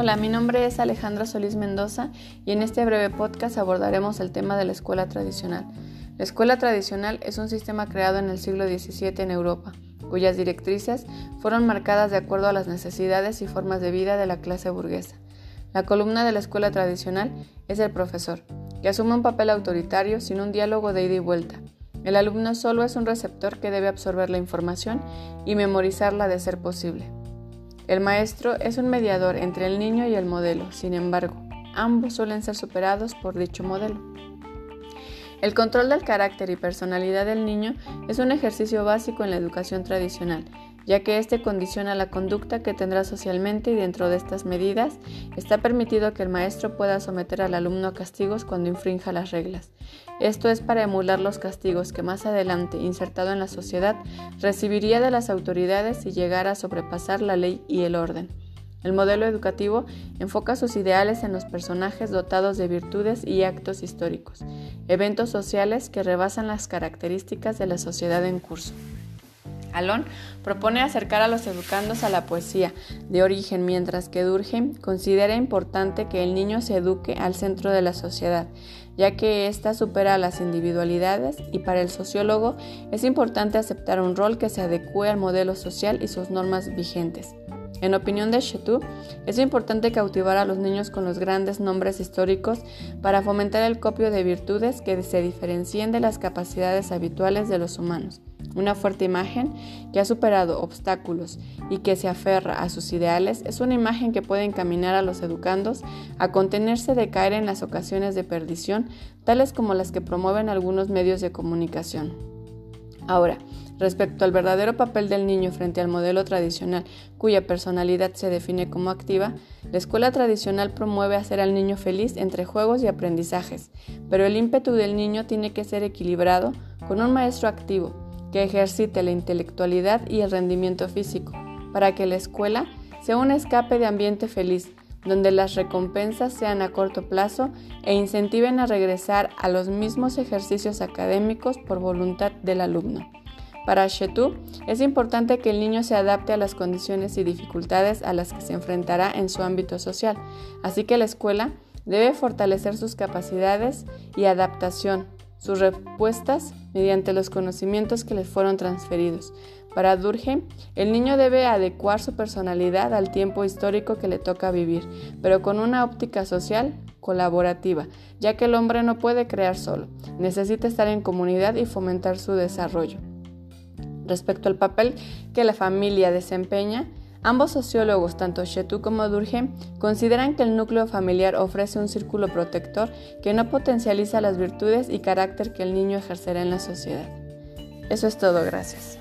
Hola, mi nombre es Alejandra Solís Mendoza y en este breve podcast abordaremos el tema de la escuela tradicional. La escuela tradicional es un sistema creado en el siglo XVII en Europa, cuyas directrices fueron marcadas de acuerdo a las necesidades y formas de vida de la clase burguesa. La columna de la escuela tradicional es el profesor, que asume un papel autoritario sin un diálogo de ida y vuelta. El alumno solo es un receptor que debe absorber la información y memorizarla de ser posible. El maestro es un mediador entre el niño y el modelo, sin embargo, ambos suelen ser superados por dicho modelo. El control del carácter y personalidad del niño es un ejercicio básico en la educación tradicional ya que éste condiciona la conducta que tendrá socialmente y dentro de estas medidas está permitido que el maestro pueda someter al alumno a castigos cuando infrinja las reglas. Esto es para emular los castigos que más adelante, insertado en la sociedad, recibiría de las autoridades si llegara a sobrepasar la ley y el orden. El modelo educativo enfoca sus ideales en los personajes dotados de virtudes y actos históricos, eventos sociales que rebasan las características de la sociedad en curso. Alon propone acercar a los educandos a la poesía de origen, mientras que Durkheim considera importante que el niño se eduque al centro de la sociedad, ya que ésta supera las individualidades y para el sociólogo es importante aceptar un rol que se adecue al modelo social y sus normas vigentes. En opinión de Chetou, es importante cautivar a los niños con los grandes nombres históricos para fomentar el copio de virtudes que se diferencien de las capacidades habituales de los humanos. Una fuerte imagen que ha superado obstáculos y que se aferra a sus ideales es una imagen que puede encaminar a los educandos a contenerse de caer en las ocasiones de perdición, tales como las que promueven algunos medios de comunicación. Ahora, respecto al verdadero papel del niño frente al modelo tradicional, cuya personalidad se define como activa, la escuela tradicional promueve hacer al niño feliz entre juegos y aprendizajes, pero el ímpetu del niño tiene que ser equilibrado con un maestro activo que ejercite la intelectualidad y el rendimiento físico, para que la escuela sea un escape de ambiente feliz, donde las recompensas sean a corto plazo e incentiven a regresar a los mismos ejercicios académicos por voluntad del alumno. Para Chetou, es importante que el niño se adapte a las condiciones y dificultades a las que se enfrentará en su ámbito social, así que la escuela debe fortalecer sus capacidades y adaptación, sus respuestas mediante los conocimientos que le fueron transferidos. Para Durkheim, el niño debe adecuar su personalidad al tiempo histórico que le toca vivir, pero con una óptica social colaborativa, ya que el hombre no puede crear solo, necesita estar en comunidad y fomentar su desarrollo. Respecto al papel que la familia desempeña, Ambos sociólogos, tanto Chetou como Durkheim, consideran que el núcleo familiar ofrece un círculo protector que no potencializa las virtudes y carácter que el niño ejercerá en la sociedad. Eso es todo, gracias.